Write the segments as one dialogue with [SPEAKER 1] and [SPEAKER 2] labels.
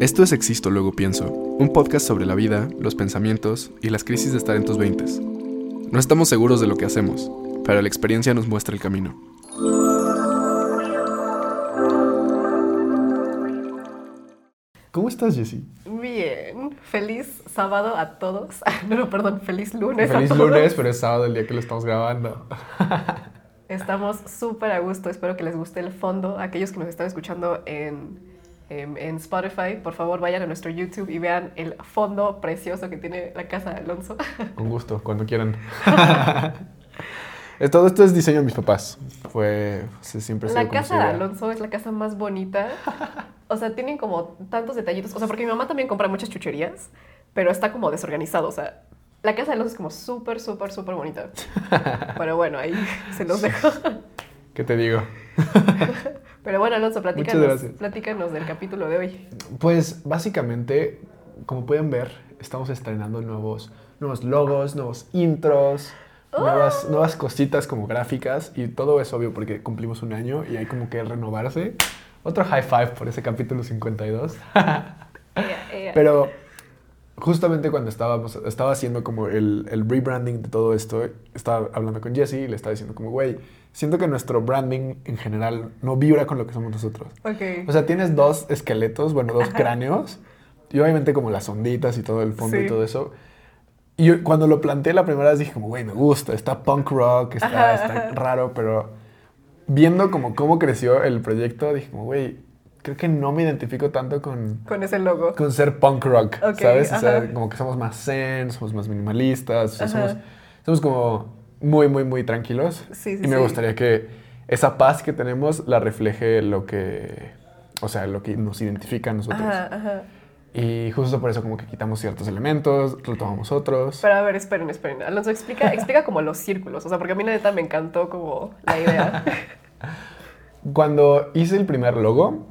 [SPEAKER 1] Esto es Existo Luego Pienso, un podcast sobre la vida, los pensamientos y las crisis de estar en tus veintes. No estamos seguros de lo que hacemos, pero la experiencia nos muestra el camino. ¿Cómo estás, Jessie?
[SPEAKER 2] Bien, feliz sábado a todos. No, no, perdón, feliz lunes.
[SPEAKER 1] Feliz
[SPEAKER 2] a todos.
[SPEAKER 1] lunes, pero es sábado el día que lo estamos grabando.
[SPEAKER 2] Estamos súper a gusto, espero que les guste el fondo. Aquellos que nos están escuchando en, en, en Spotify, por favor vayan a nuestro YouTube y vean el fondo precioso que tiene la casa de Alonso.
[SPEAKER 1] Con gusto, cuando quieran. Todo esto es diseño de mis papás. Fue, se- siempre
[SPEAKER 2] La casa de. Alonso es la casa más bonita. O sea, tienen como tantos detallitos. O sea, porque mi mamá también compra muchas chucherías, pero está como desorganizado. O sea, la casa de Alonso es como súper, súper, súper bonita. Pero bueno, ahí se los dejo.
[SPEAKER 1] ¿Qué te digo?
[SPEAKER 2] Pero bueno, Alonso, platícanos, platícanos del capítulo de hoy.
[SPEAKER 1] Pues básicamente, como pueden ver, estamos estrenando nuevos, nuevos logos, nuevos intros, nuevas, nuevas cositas como gráficas y todo es obvio porque cumplimos un año y hay como que renovarse. Otro high five por ese capítulo 52. Pero justamente cuando estábamos, estaba haciendo como el, el rebranding de todo esto, estaba hablando con Jesse y le estaba diciendo como, güey, siento que nuestro branding en general no vibra con lo que somos nosotros.
[SPEAKER 2] Ok.
[SPEAKER 1] O sea, tienes dos esqueletos, bueno, dos cráneos, y obviamente como las onditas y todo el fondo y todo eso. Y yo, cuando lo planteé la primera vez dije como, güey, me gusta, está punk rock, está, está raro, pero viendo como cómo creció el proyecto, dije como, güey, creo que no me identifico tanto con,
[SPEAKER 2] Con ese logo.
[SPEAKER 1] con ser punk rock, ¿sabes? O sea, como que somos más zen, somos más minimalistas, o sea,
[SPEAKER 2] Ajá.
[SPEAKER 1] somos, somos como muy, muy, muy tranquilos.
[SPEAKER 2] Sí, sí,
[SPEAKER 1] y me
[SPEAKER 2] sí.
[SPEAKER 1] gustaría que esa paz que tenemos la refleje lo que, o sea, lo que nos identifica a nosotros.
[SPEAKER 2] Ajá, ajá.
[SPEAKER 1] Y justo por eso como que quitamos ciertos elementos, retomamos otros.
[SPEAKER 2] Pero a ver, esperen, esperen. Alonso, explica, explica como los círculos. O sea, porque a mí la neta me encantó como la idea.
[SPEAKER 1] Cuando hice el primer logo,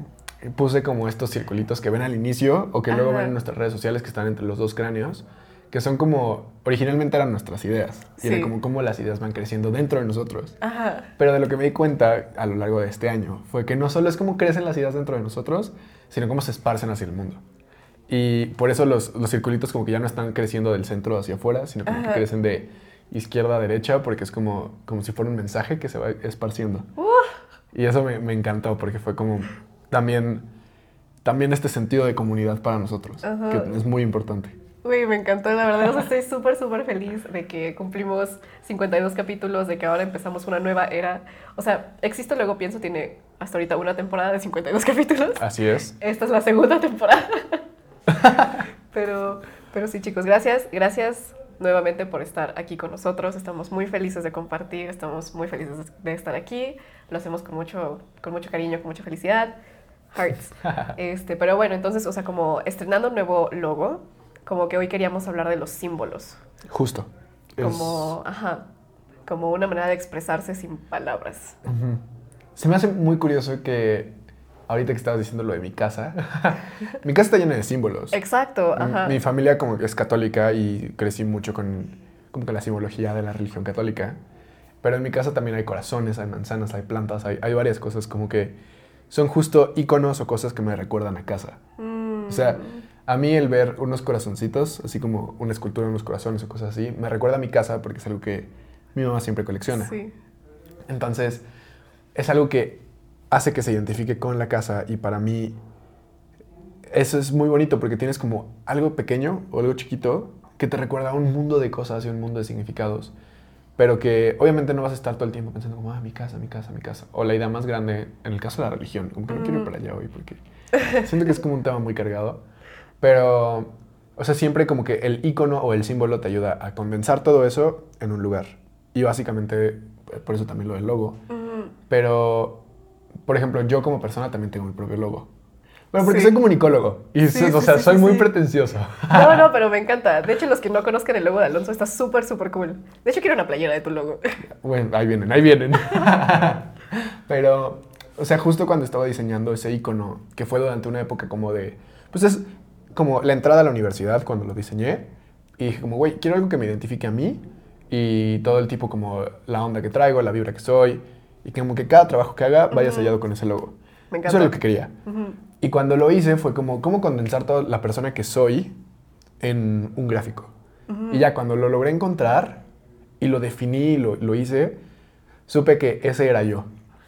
[SPEAKER 1] puse como estos circulitos que ven al inicio o que luego
[SPEAKER 2] Ajá.
[SPEAKER 1] ven en nuestras redes sociales que están entre los dos cráneos, que son como, originalmente eran nuestras ideas. Y era
[SPEAKER 2] Sí.
[SPEAKER 1] como cómo las ideas van creciendo dentro de nosotros.
[SPEAKER 2] Ajá.
[SPEAKER 1] Pero de lo que me di cuenta a lo largo de este año fue que no solo es cómo crecen las ideas dentro de nosotros, sino cómo se esparcen hacia el mundo. Y por eso los, los circulitos como que ya no están creciendo del centro hacia afuera, sino como que crecen de izquierda a derecha, porque es como, como si fuera un mensaje que se va esparciendo. Y eso me, me encantó porque fue como también, también este sentido de comunidad para nosotros,
[SPEAKER 2] Ajá.
[SPEAKER 1] que es muy importante.
[SPEAKER 2] Uy, me encantó, la verdad. O sea, estoy súper, súper feliz de que cumplimos 52 capítulos, de que ahora empezamos una nueva era. O sea, Existo Luego Pienso tiene hasta ahorita una temporada de 52 capítulos.
[SPEAKER 1] Así es.
[SPEAKER 2] Esta es la segunda temporada. pero, pero sí, chicos, gracias. Gracias nuevamente por estar aquí con nosotros. Estamos muy felices de compartir, estamos muy felices de estar aquí. Lo hacemos con mucho, con mucho cariño, con mucha felicidad. Hearts. Este, pero bueno, entonces, o sea, como estrenando un nuevo logo, como que hoy queríamos hablar de los símbolos.
[SPEAKER 1] Justo. Es-
[SPEAKER 2] Como, ajá, como una manera de expresarse sin palabras.
[SPEAKER 1] Se me hace muy curioso que ahorita que estabas diciendo lo de mi casa, mi casa está llena de símbolos.
[SPEAKER 2] Exacto.
[SPEAKER 1] Mi familia como que es católica y crecí mucho con como que la simbología de la religión católica. Pero en mi casa también hay corazones, hay manzanas, hay plantas, hay, hay varias cosas como que son justo iconos o cosas que me recuerdan a casa.
[SPEAKER 2] Mm,
[SPEAKER 1] O sea, a mí el ver unos corazoncitos, así como una escultura de unos corazones o cosas así, me recuerda a mi casa porque es algo que mi mamá siempre colecciona.
[SPEAKER 2] Sí.
[SPEAKER 1] Entonces, es algo que hace que se identifique con la casa y para mí eso es muy bonito porque tienes como algo pequeño o algo chiquito que te recuerda a un mundo de cosas y un mundo de significados, pero que obviamente no vas a estar todo el tiempo pensando como, ah, mi casa, mi casa, mi casa. O la idea más grande, en el caso de la religión, como que no quiero ir para allá hoy porque siento que es como un tema muy cargado, pero, o sea, siempre como que el icono o el símbolo te ayuda a condensar todo eso en un lugar. Y básicamente, eh, por eso también lo del logo. Pero, por ejemplo, yo como persona también tengo mi propio logo. Bueno, porque
[SPEAKER 2] Sí.
[SPEAKER 1] soy comunicólogo. Y,
[SPEAKER 2] Sí,
[SPEAKER 1] o sea,
[SPEAKER 2] sí,
[SPEAKER 1] soy muy pretencioso.
[SPEAKER 2] No, no, pero me encanta. De hecho, los que no conozcan el logo de Alonso está súper, súper cool. De hecho, quiero una playera de tu logo.
[SPEAKER 1] Bueno, ahí vienen, ahí vienen. Pero, o sea, justo cuando estaba diseñando ese icono, que fue durante una época como de, pues es como la entrada a la universidad cuando lo diseñé, y dije como, güey, quiero algo que me identifique a mí y todo el tipo como la onda que traigo, la vibra que soy, y como que cada trabajo que haga vaya
[SPEAKER 2] Ujú.
[SPEAKER 1] sellado con ese logo.
[SPEAKER 2] Me
[SPEAKER 1] Eso
[SPEAKER 2] encanta.
[SPEAKER 1] era lo que quería.
[SPEAKER 2] Ujú.
[SPEAKER 1] Y cuando lo hice fue como, ¿cómo condensar toda la persona que soy en un gráfico? Y ya cuando lo logré encontrar y lo definí y lo, lo hice, supe que ese era yo.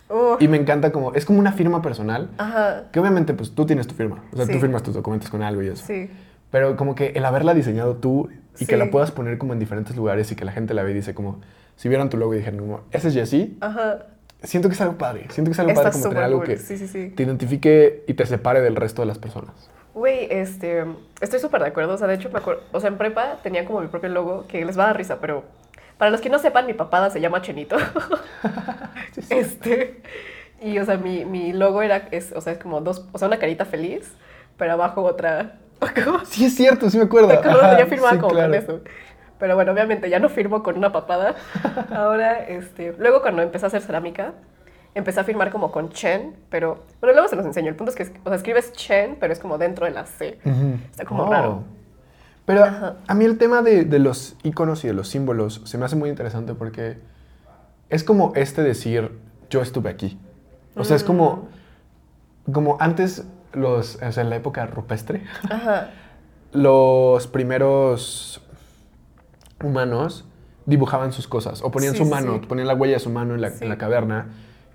[SPEAKER 2] Uh,
[SPEAKER 1] Y me encanta como, es como una firma personal,
[SPEAKER 2] Ajá.
[SPEAKER 1] que obviamente pues tú tienes tu firma, o sea,
[SPEAKER 2] Sí.
[SPEAKER 1] tú firmas tus documentos con algo y eso.
[SPEAKER 2] Sí.
[SPEAKER 1] Pero como que el haberla diseñado tú y que
[SPEAKER 2] Sí.
[SPEAKER 1] la puedas poner como en diferentes lugares y que la gente la ve y dice como, si vieran tu logo y dijeran como, ese es Jessie,
[SPEAKER 2] Ajá.
[SPEAKER 1] Siento que es algo padre, siento que es algo
[SPEAKER 2] Está
[SPEAKER 1] padre como tener algo
[SPEAKER 2] cool.
[SPEAKER 1] que
[SPEAKER 2] Sí, sí, sí.
[SPEAKER 1] te identifique y te separe del resto de las personas.
[SPEAKER 2] Güey, este, estoy súper de acuerdo. O sea, de hecho, me acuerdo, o sea, en prepa tenía como mi propio logo que les va a dar risa, pero para los que no sepan, mi papada se llama Chenito. este, y o sea, mi, mi logo era, es, o sea, es como dos, o sea, una carita feliz, pero abajo otra. ¿Cómo?
[SPEAKER 1] Sí, es cierto, sí me acuerdo. Ajá,
[SPEAKER 2] Yo firmaba
[SPEAKER 1] sí,
[SPEAKER 2] como
[SPEAKER 1] claro.
[SPEAKER 2] con eso. Pero bueno, obviamente ya no firmo con una papada. Ahora, este, luego cuando empecé a hacer cerámica, empecé a firmar como con Chen, pero bueno, luego se los enseño. El punto es que, o sea, escribes Chen, pero es como dentro de la C. Está como
[SPEAKER 1] Oh.
[SPEAKER 2] raro.
[SPEAKER 1] Pero
[SPEAKER 2] Ajá.
[SPEAKER 1] a mí el tema de, de los iconos y de los símbolos se me hace muy interesante porque es como este decir, yo estuve aquí. O sea, es como, como antes, los, o sea, en la época rupestre,
[SPEAKER 2] Ajá.
[SPEAKER 1] los primeros humanos dibujaban sus cosas o ponían
[SPEAKER 2] Sí,
[SPEAKER 1] su mano,
[SPEAKER 2] sí.
[SPEAKER 1] ponían la huella de su mano en la,
[SPEAKER 2] Sí.
[SPEAKER 1] en la caverna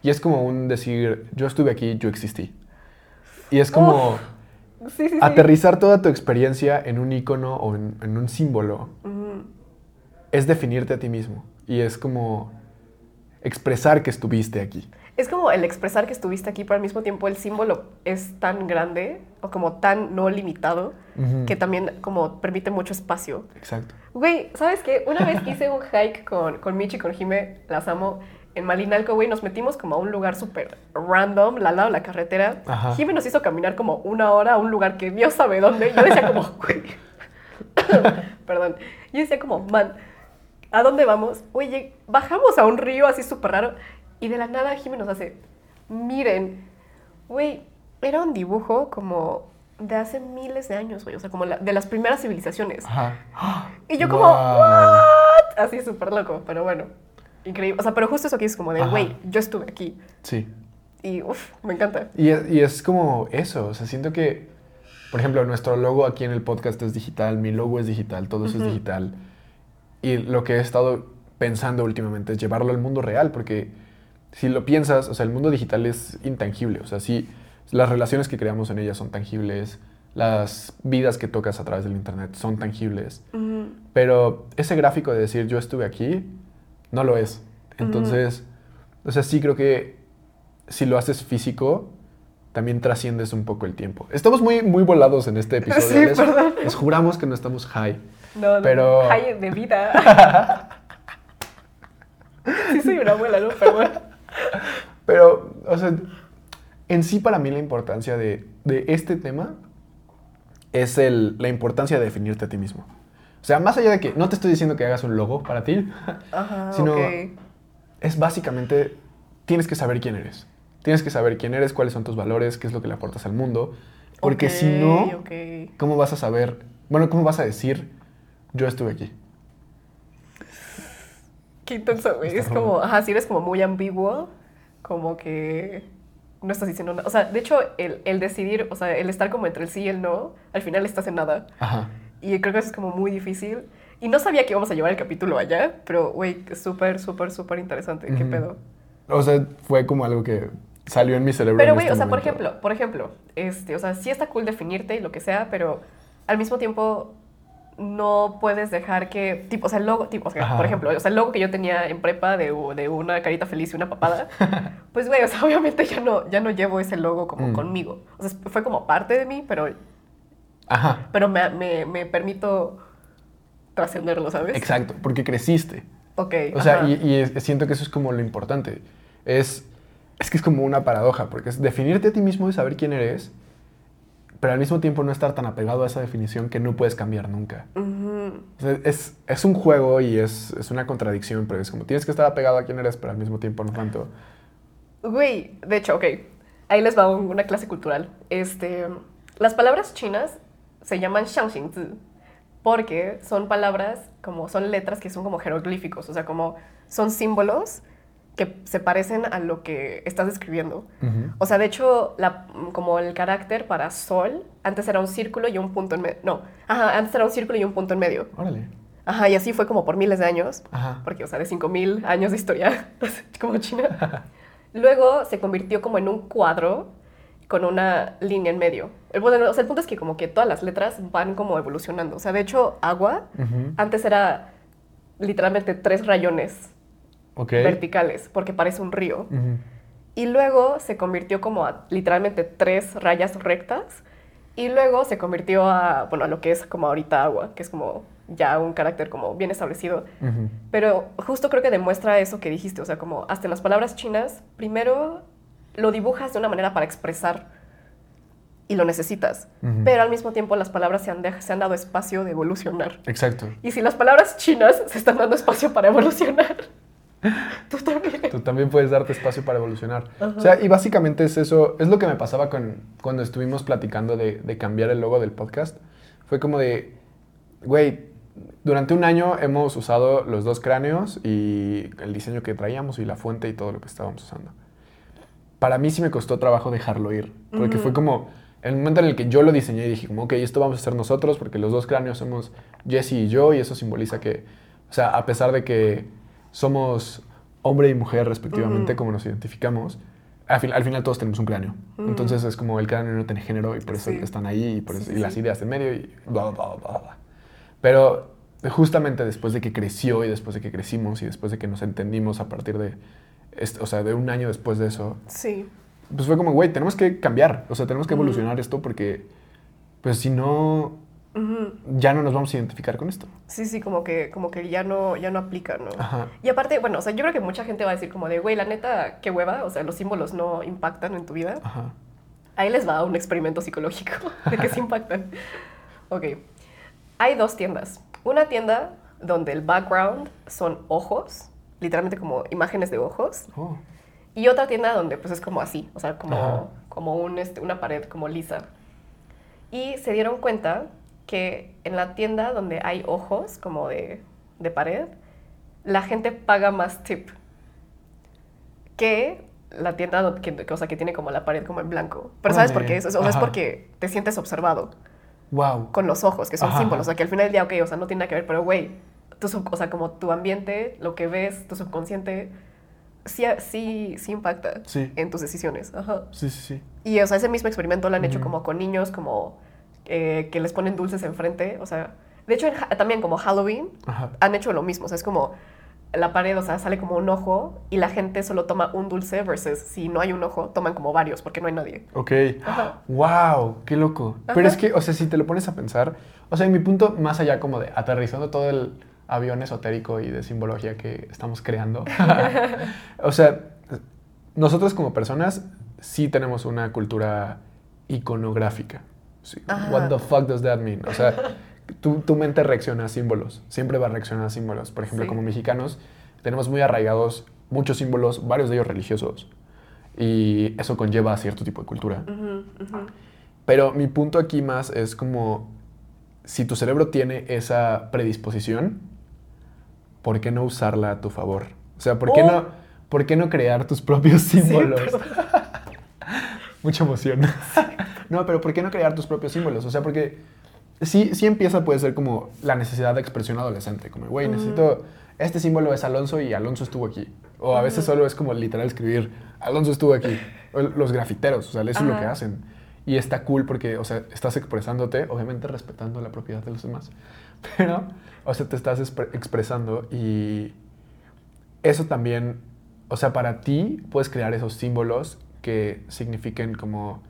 [SPEAKER 1] y es como un decir, yo estuve aquí, yo existí. Y es como aterrizar toda tu experiencia en un icono o en, en un símbolo es definirte a ti mismo y es como expresar que estuviste aquí.
[SPEAKER 2] Es como el expresar que estuviste aquí, pero al mismo tiempo el símbolo es tan grande o como tan no limitado
[SPEAKER 1] Ujú.
[SPEAKER 2] que también como permite mucho espacio.
[SPEAKER 1] Exacto.
[SPEAKER 2] Güey, ¿sabes qué? Una vez hice un hike con, con Michi y con Jime, las amo, en Malinalco, güey, nos metimos como a un lugar súper random, al lado de la carretera.
[SPEAKER 1] Ajá.
[SPEAKER 2] Jime nos hizo caminar como una hora a un lugar que Dios sabe dónde. Yo decía como, güey, perdón, yo decía como, man, ¿a dónde vamos? Oye, bajamos a un río así súper raro y de la nada Jime nos hace, miren, güey, era un dibujo como de hace miles de años, güey, o sea, como la- de las primeras civilizaciones.
[SPEAKER 1] Ajá.
[SPEAKER 2] Y yo como,
[SPEAKER 1] Wow.
[SPEAKER 2] ¿what? Así súper loco, pero bueno, increíble. O sea, pero justo eso que es como de, güey, yo estuve aquí.
[SPEAKER 1] Sí.
[SPEAKER 2] Y, uff, me encanta.
[SPEAKER 1] Y es, y es como eso, o sea, siento que, por ejemplo, nuestro logo aquí en el podcast es digital, mi logo es digital, todo eso es digital. Y lo que he estado pensando últimamente es llevarlo al mundo real, porque si lo piensas, o sea, el mundo digital es intangible, o sea, sí, las relaciones que creamos en ellas son tangibles, las vidas que tocas a través del internet son tangibles, pero ese gráfico de decir yo estuve aquí, no lo es. Entonces, o sea, sí creo que si lo haces físico, también trasciendes un poco el tiempo. Estamos muy, muy volados en este episodio.
[SPEAKER 2] Sí,
[SPEAKER 1] les,
[SPEAKER 2] perdón.
[SPEAKER 1] les juramos que no estamos high.
[SPEAKER 2] No, no,
[SPEAKER 1] Pero-
[SPEAKER 2] Hay de vida. sí, soy una abuela, ¿no? Pero bueno.
[SPEAKER 1] Pero, o sea, en sí para mí la importancia de, de este tema es el, la importancia de definirte a ti mismo. O sea, más allá de que no te estoy diciendo que hagas un logo para ti,
[SPEAKER 2] Ajá,
[SPEAKER 1] Sino- es básicamente, tienes que saber quién eres. Tienes que saber quién eres, cuáles son tus valores, qué es lo que le aportas al mundo. Porque si no. ¿cómo vas a saber? Bueno, ¿cómo vas a decir, yo estuve aquí?
[SPEAKER 2] Qué intenso, Es como, ajá, si eres como muy ambiguo, como que no estás diciendo nada. O sea, de hecho, el, el decidir, o sea, el estar como entre el sí y el no, al final estás en nada.
[SPEAKER 1] Ajá.
[SPEAKER 2] Y creo que eso es como muy difícil. Y no sabía que íbamos a llevar el capítulo allá, pero, güey, súper, súper, súper interesante. ¿Qué
[SPEAKER 1] Ujú.
[SPEAKER 2] pedo?
[SPEAKER 1] O sea, fue como algo que salió en mi cerebro.
[SPEAKER 2] Pero, güey,
[SPEAKER 1] este
[SPEAKER 2] o sea, por ejemplo, por ejemplo, este, o sea, sí está cool definirte y lo que sea, pero al mismo tiempo no puedes dejar que, tipo, o sea, el logo, tipo, o sea,
[SPEAKER 1] Ajá.
[SPEAKER 2] por ejemplo, o sea, el logo que yo tenía en prepa de, de una carita feliz y una papada, pues, güey, o sea, obviamente ya no, ya no llevo ese logo como
[SPEAKER 1] Mm.
[SPEAKER 2] conmigo. O sea, fue como parte de mí, pero,
[SPEAKER 1] Ajá.
[SPEAKER 2] pero me, me, me permito trascenderlo, ¿sabes?
[SPEAKER 1] Exacto, porque creciste.
[SPEAKER 2] Ok.
[SPEAKER 1] O sea,
[SPEAKER 2] ajá.
[SPEAKER 1] y, y es- siento que eso es como lo importante. Es, es que es como una paradoja, porque es definirte a ti mismo y saber quién eres, pero al mismo tiempo no estar tan apegado a esa definición que no puedes cambiar nunca.
[SPEAKER 2] Ujú.
[SPEAKER 1] O sea, es, es un juego y es, es una contradicción, pero es como tienes que estar apegado a quién eres, pero al mismo tiempo no tanto.
[SPEAKER 2] Güey, de hecho, ok. Ahí les va un- una clase cultural. Este, las palabras chinas se llaman Shangxingzi porque son palabras como son letras que son como jeroglíficos, o sea, como son símbolos que se parecen a lo que estás describiendo.
[SPEAKER 1] Ujú.
[SPEAKER 2] O sea, de hecho, la, como el carácter para sol, antes era un círculo y un punto en medio. No, ajá, antes era un círculo y un punto en medio.
[SPEAKER 1] Órale.
[SPEAKER 2] Ajá, y así fue como por miles de años.
[SPEAKER 1] Ajá.
[SPEAKER 2] Porque, o sea, de 5000 años de historia, como China. Luego se convirtió como en un cuadro con una línea en medio. El, bueno, o sea, el punto es que como que todas las letras van como evolucionando. O sea, de hecho, agua
[SPEAKER 1] Ujú.
[SPEAKER 2] antes era literalmente tres rayones Verticales, porque parece un río. Y luego se convirtió como a literalmente tres rayas rectas. Y luego se convirtió a, bueno, a lo que es como ahorita agua, que es como ya un carácter como bien establecido. Pero justo creo que demuestra eso que dijiste, o sea, como hasta en las palabras chinas, primero lo dibujas de una manera para expresar y lo necesitas, pero al mismo tiempo las palabras se han, de- se han dado espacio de evolucionar.
[SPEAKER 1] Exacto.
[SPEAKER 2] Y si las palabras chinas se están dando espacio para evolucionar, tú también.
[SPEAKER 1] Tú también puedes darte espacio para evolucionar.
[SPEAKER 2] Ajá.
[SPEAKER 1] O sea, y básicamente es eso, es lo que me pasaba con, cuando estuvimos platicando de, de cambiar el logo del podcast. Fue como de, güey, durante un año hemos usado los dos cráneos y el diseño que traíamos y la fuente y todo lo que estábamos usando. Para mí sí me costó trabajo dejarlo ir, porque fue como el momento en el que yo lo diseñé y dije, como, ok, esto vamos a hacer nosotros, porque los dos cráneos somos Jesse y yo, y eso simboliza que, o sea, a pesar de que somos hombre y mujer respectivamente, como nos identificamos, al, fin- al final todos tenemos un cráneo. Entonces es como el cráneo no tiene género y por eso
[SPEAKER 2] Sí.
[SPEAKER 1] están ahí y, por
[SPEAKER 2] Sí,
[SPEAKER 1] eso-
[SPEAKER 2] sí,
[SPEAKER 1] y las ideas en medio y bla, bla, bla, bla. Pero justamente después de que creció y después de que crecimos y después de que nos entendimos a partir de, este- o sea, de un año después de eso,
[SPEAKER 2] Sí.
[SPEAKER 1] pues fue como, güey, tenemos que cambiar, o sea, tenemos que evolucionar esto porque, pues si no, Ya no nos vamos a identificar con esto.
[SPEAKER 2] Sí, sí, como que, como que ya no, ya no aplica, ¿no?
[SPEAKER 1] Ajá.
[SPEAKER 2] Y aparte, bueno, o sea, yo creo que mucha gente va a decir como de, güey, la neta, qué hueva, o sea, los símbolos no impactan en tu vida.
[SPEAKER 1] Ajá.
[SPEAKER 2] Ahí les va un experimento psicológico de que sí impactan. Ok. Hay dos tiendas. Una tienda donde el background son ojos, literalmente como imágenes de ojos.
[SPEAKER 1] Oh.
[SPEAKER 2] Y otra tienda donde pues es como así, o sea,
[SPEAKER 1] Ajá.
[SPEAKER 2] como, como un, este, una pared como lisa. Y se dieron cuenta que en la tienda donde hay ojos como de, de pared, la gente paga más tip que la tienda que, que, o sea, que tiene como la pared como en blanco. Pero ¿sabes por qué? Es, o sea, es porque te sientes observado
[SPEAKER 1] Wow.
[SPEAKER 2] con los ojos, que son
[SPEAKER 1] Ajá.
[SPEAKER 2] símbolos. O sea, que al final del día, ok, o sea, no tiene nada que ver, pero güey, tu sub- o sea, como tu ambiente, lo que ves, tu subconsciente, sí, sí, sí impacta
[SPEAKER 1] Sí.
[SPEAKER 2] en tus decisiones. Ajá.
[SPEAKER 1] Sí, sí, sí.
[SPEAKER 2] Y, o sea, ese mismo experimento lo han hecho como con niños, como eh, que les ponen dulces enfrente. O sea, de hecho, en también como Halloween,
[SPEAKER 1] Ajá.
[SPEAKER 2] han hecho lo mismo. O sea, es como la pared, o sea, sale como un ojo y la gente solo toma un dulce versus si no hay un ojo, toman como varios porque no hay nadie.
[SPEAKER 1] Ok.
[SPEAKER 2] Ajá.
[SPEAKER 1] Wow, qué loco. Pero es que, o sea, si te lo pones a pensar, o sea, en mi punto, más allá como de aterrizando todo el avión esotérico y de simbología que estamos creando, o sea, nosotros como personas sí tenemos una cultura iconográfica. Sí. What the fuck does that mean? O sea, tu, tu mente reacciona a símbolos, siempre va a reaccionar a símbolos. Por ejemplo,
[SPEAKER 2] Sí.
[SPEAKER 1] como mexicanos, tenemos muy arraigados muchos símbolos, varios de ellos religiosos. Y eso conlleva a cierto tipo de cultura.
[SPEAKER 2] Ujú, ujú.
[SPEAKER 1] Pero mi punto aquí más es como, si tu cerebro tiene esa predisposición, ¿por qué no usarla a tu favor? O sea, ¿por qué,
[SPEAKER 2] Oh.
[SPEAKER 1] no, ¿por qué no crear tus propios símbolos? Mucha emoción. No, pero ¿por qué no crear tus propios símbolos? O sea, porque sí, sí empieza, puede ser como la necesidad de expresión adolescente, como, güey, necesito, este símbolo es Alonso y Alonso estuvo aquí. O a veces solo es como literal escribir, Alonso estuvo aquí. O los grafiteros, o sea, eso es lo que hacen. Y está cool porque, o sea, estás expresándote, obviamente respetando la propiedad de los demás, pero, o sea, te estás expre- expresando y eso también, o sea, para ti puedes crear esos símbolos que signifiquen como,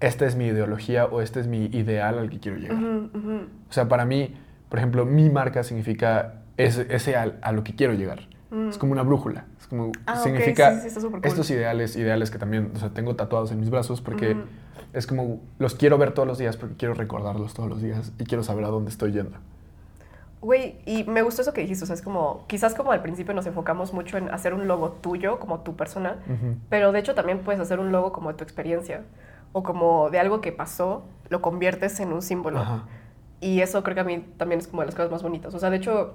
[SPEAKER 1] esta es mi ideología o este es mi ideal al que quiero llegar. O sea, para mí, por ejemplo, mi marca significa ese, a lo que quiero llegar.
[SPEAKER 2] Mm.
[SPEAKER 1] Es como una brújula. Es como,
[SPEAKER 2] Ah,
[SPEAKER 1] significa
[SPEAKER 2] sí, sí, está súper cool.
[SPEAKER 1] estos ideales, ideales que también, o sea, tengo tatuados en mis brazos porque es como, los quiero ver todos los días porque quiero recordarlos todos los días y quiero saber a dónde estoy yendo.
[SPEAKER 2] Güey, y me gustó eso que dijiste, o sea, es como, quizás como al principio nos enfocamos mucho en hacer un logo tuyo, como tu persona, pero de hecho también puedes hacer un logo como de tu experiencia, o como de algo que pasó, lo conviertes en un símbolo.
[SPEAKER 1] Ajá.
[SPEAKER 2] Y eso creo que a mí también es como de las cosas más bonitas. O sea, de hecho,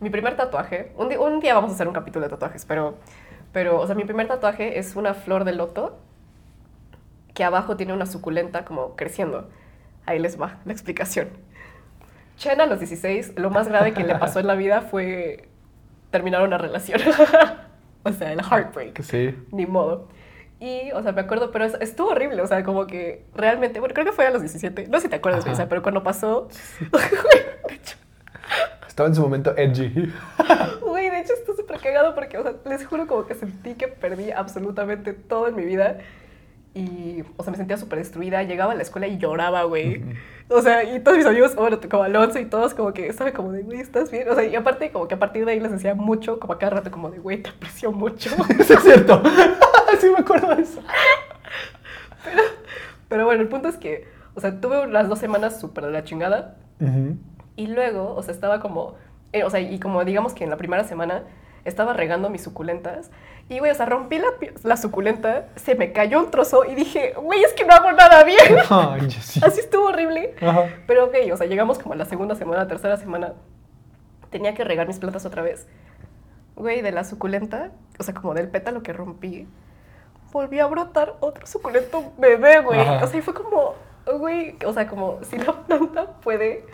[SPEAKER 2] mi primer tatuaje, un, un día vamos a hacer un capítulo de tatuajes, pero Pero, o sea, mi primer tatuaje es una flor de loto que abajo tiene una suculenta como creciendo. Ahí les va la explicación. Chen a los 16, lo más grave que le pasó en la vida fue terminar una relación. o sea, el heartbreak.
[SPEAKER 1] Sí.
[SPEAKER 2] Ni modo. Y, o sea, me acuerdo, pero es- estuvo horrible, o sea, como que realmente, bueno, creo que fue a los 17, no sé si te acuerdas, pero cuando pasó,
[SPEAKER 1] Estaba en su momento edgy.
[SPEAKER 2] Güey, de hecho esto súper cagado porque, o sea, les juro como que sentí que perdí absolutamente todo en mi vida. Y, o sea, me sentía súper destruida. Llegaba a la escuela y lloraba, güey. O sea, y todos mis amigos, bueno, como Alonso y todos como que estaban como de, güey, ¿estás bien? O sea, y aparte como que a partir de ahí les decía mucho, como a cada rato como de, güey, te aprecio mucho.
[SPEAKER 1] Eso es cierto. Sí me acuerdo de eso.
[SPEAKER 2] Pero bueno, el punto es que, o sea, tuve unas dos semanas súper de la chingada.
[SPEAKER 1] Ujú.
[SPEAKER 2] Y luego, o sea, estaba como, eh, o sea, y como digamos que en la primera semana estaba regando mis suculentas. Y, güey, o sea, rompí la, la suculenta, se me cayó un trozo y dije, güey, es que no hago nada bien.
[SPEAKER 1] Ay, sí.
[SPEAKER 2] Así estuvo horrible.
[SPEAKER 1] Ajá.
[SPEAKER 2] Pero, ok, o sea, llegamos como a la segunda semana, tercera semana. Tenía que regar mis plantas otra vez. Güey, de la suculenta, o sea, como del pétalo que rompí, volví a brotar otro suculento bebé, güey.
[SPEAKER 1] Ajá.
[SPEAKER 2] O sea, y fue como, güey, o sea, como si la planta puede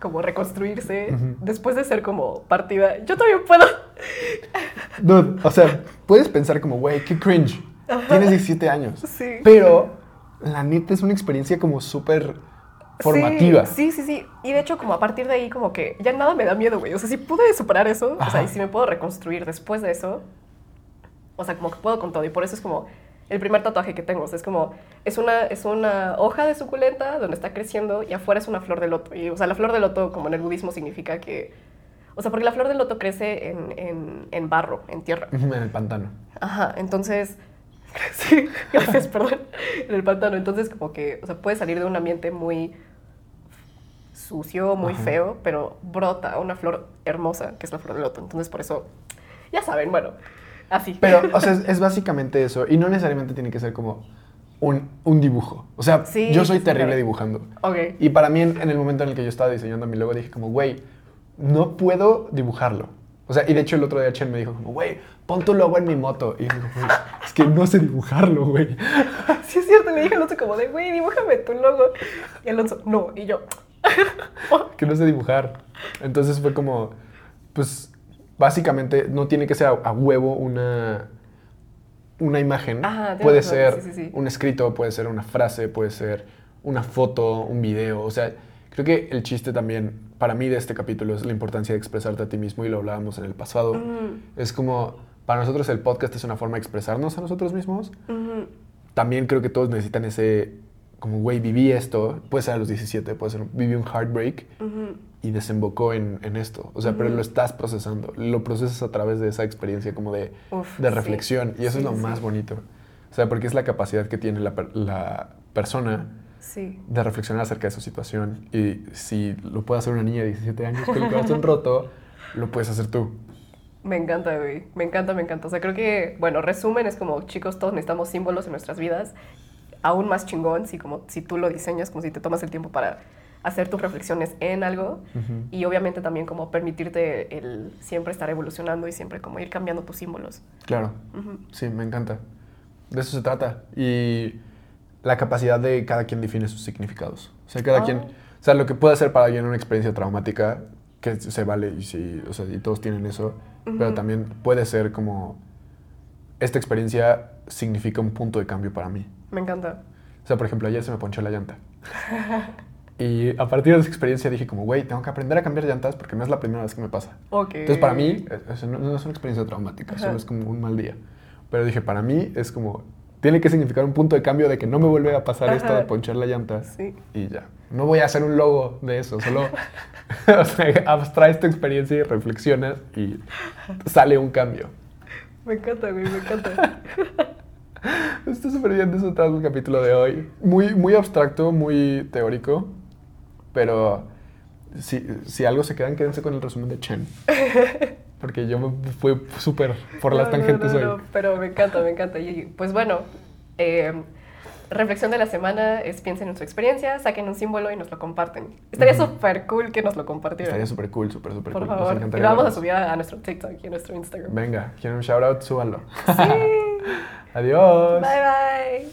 [SPEAKER 2] como reconstruirse después de ser como partida, yo también puedo.
[SPEAKER 1] Dude, o sea, puedes pensar como, güey, qué cringe. Tienes 17 años.
[SPEAKER 2] Sí.
[SPEAKER 1] Pero la neta es una experiencia como súper formativa.
[SPEAKER 2] Sí, sí, sí. Y de hecho, como a partir de ahí, como que ya nada me da miedo, güey. O sea, si pude superar eso, o sea, y si me puedo reconstruir después de eso, o sea, como que puedo con todo. Y por eso es como el primer tatuaje que tengo. O sea, es como, es una, es una hoja de suculenta donde está creciendo y afuera es una flor de loto. Y, o sea, la flor de loto, como en el budismo, significa que, o sea, porque la flor de loto crece en, en, en barro, en tierra.
[SPEAKER 1] En el pantano.
[SPEAKER 2] Ajá, entonces. Sí, gracias, perdón. En el pantano. Entonces, como que, o sea, puede salir de un ambiente muy sucio, muy
[SPEAKER 1] Ajá.
[SPEAKER 2] feo, pero brota una flor hermosa, que es la flor de loto. Entonces, por eso, ya saben, bueno, así.
[SPEAKER 1] Pero, o sea, es, es básicamente eso. Y no necesariamente tiene que ser como un, un dibujo. O sea,
[SPEAKER 2] Sí,
[SPEAKER 1] yo soy
[SPEAKER 2] sí,
[SPEAKER 1] terrible
[SPEAKER 2] claro.
[SPEAKER 1] dibujando.
[SPEAKER 2] Ok.
[SPEAKER 1] Y para mí, en, en el momento en el que yo estaba diseñando mi logo, dije como, güey, no puedo dibujarlo. O sea, y de hecho el otro día Chen me dijo como, güey, pon tu logo en mi moto. Y yo digo, güey, es que no sé dibujarlo, güey.
[SPEAKER 2] Sí, es cierto, le dije a Alonso como de, güey, dibújame tu logo. Y Alonso, no. Y yo,
[SPEAKER 1] que no sé dibujar. Entonces fue como, pues, básicamente no tiene que ser a, a huevo una, una imagen.
[SPEAKER 2] Ajá,
[SPEAKER 1] puede
[SPEAKER 2] razón,
[SPEAKER 1] ser
[SPEAKER 2] sí, sí, sí.
[SPEAKER 1] un escrito, puede ser una frase, puede ser una foto, un video. O sea, creo que el chiste también, para mí, de este capítulo es la importancia de expresarte a ti mismo y lo hablábamos en el pasado.
[SPEAKER 2] mm,
[SPEAKER 1] Es como, para nosotros el podcast es una forma de expresarnos a nosotros mismos.
[SPEAKER 2] mm,
[SPEAKER 1] También creo que todos necesitan ese, como, güey, viví esto, puede ser a los 17, puede ser, viví un heartbreak
[SPEAKER 2] mm,
[SPEAKER 1] y desembocó en, en esto. O sea, pero
[SPEAKER 2] Ujú.
[SPEAKER 1] lo estás procesando. Lo procesas a través de esa experiencia como de,
[SPEAKER 2] Uf,
[SPEAKER 1] de
[SPEAKER 2] sí.
[SPEAKER 1] reflexión. Y eso
[SPEAKER 2] Sí,
[SPEAKER 1] es lo
[SPEAKER 2] sí,
[SPEAKER 1] más
[SPEAKER 2] sí.
[SPEAKER 1] bonito. O sea, porque es la capacidad que tiene la, la persona
[SPEAKER 2] Sí.
[SPEAKER 1] de reflexionar acerca de su situación. Y si lo puede hacer una niña de 17 años con el corazón roto, lo puedes hacer tú.
[SPEAKER 2] Me encanta, güey. Me encanta, me encanta. O sea, creo que, bueno, resumen es como, chicos, todos necesitamos símbolos en nuestras vidas. Aún más chingón si, como, si tú lo diseñas, como si te tomas el tiempo para hacer tus reflexiones en algo. Y obviamente también como permitirte el siempre estar evolucionando y siempre como ir cambiando tus símbolos.
[SPEAKER 1] Claro. Sí, me encanta. De eso se trata. Y la capacidad de cada quien define sus significados. O sea, cada
[SPEAKER 2] Ah.
[SPEAKER 1] quien. O sea, lo que puede ser para alguien una experiencia traumática, que se vale y, sí, o sea, y todos tienen eso, pero también puede ser como. Esta experiencia significa un punto de cambio para mí.
[SPEAKER 2] Me encanta.
[SPEAKER 1] O sea, por ejemplo, ayer se me ponchó la llanta. Y a partir de esa experiencia dije como, güey, tengo que aprender a cambiar llantas porque no es la primera vez que me pasa.
[SPEAKER 2] Ok.
[SPEAKER 1] Entonces, para mí, eh, eso no, no es una experiencia traumática,
[SPEAKER 2] Ajá.
[SPEAKER 1] solo es como un mal día. Pero dije, para mí es como, tiene que significar un punto de cambio de que no me vuelve a pasar esto
[SPEAKER 2] Ajá.
[SPEAKER 1] de ponchar la llanta.
[SPEAKER 2] Sí.
[SPEAKER 1] Y ya. No voy a hacer un logo de eso, solo o sea, abstraes tu experiencia y reflexionas y sale un cambio.
[SPEAKER 2] Me encanta, güey, me encanta.
[SPEAKER 1] Está súper bien de eso trata el capítulo de hoy. Muy, muy abstracto, muy teórico, pero si, si algo se quedan, quédense con el resumen de Chen. Porque yo me fui súper por las
[SPEAKER 2] No,
[SPEAKER 1] tangentes
[SPEAKER 2] no,
[SPEAKER 1] hoy.
[SPEAKER 2] no, pero me encanta, me encanta. Y pues bueno, eh, reflexión de la semana es piensen en su experiencia, saquen un símbolo y nos lo comparten. Estaría súper cool que nos lo compartieran.
[SPEAKER 1] Estaría súper cool, súper, súper
[SPEAKER 2] Por
[SPEAKER 1] cool. Nos
[SPEAKER 2] favor. Y
[SPEAKER 1] encantaría
[SPEAKER 2] lo vamos a subir a, a nuestro TikTok y a nuestro Instagram.
[SPEAKER 1] Venga, quieren un shout out, súbanlo.
[SPEAKER 2] Sí.
[SPEAKER 1] Adiós.
[SPEAKER 2] bye bye.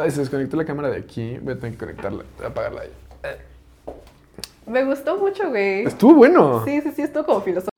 [SPEAKER 1] Ay, se desconectó la cámara de aquí. Voy a tener que conectarla, apagarla ahí.
[SPEAKER 2] Me gustó mucho, güey.
[SPEAKER 1] Estuvo bueno.
[SPEAKER 2] Sí, sí, sí, estuvo como filosófico.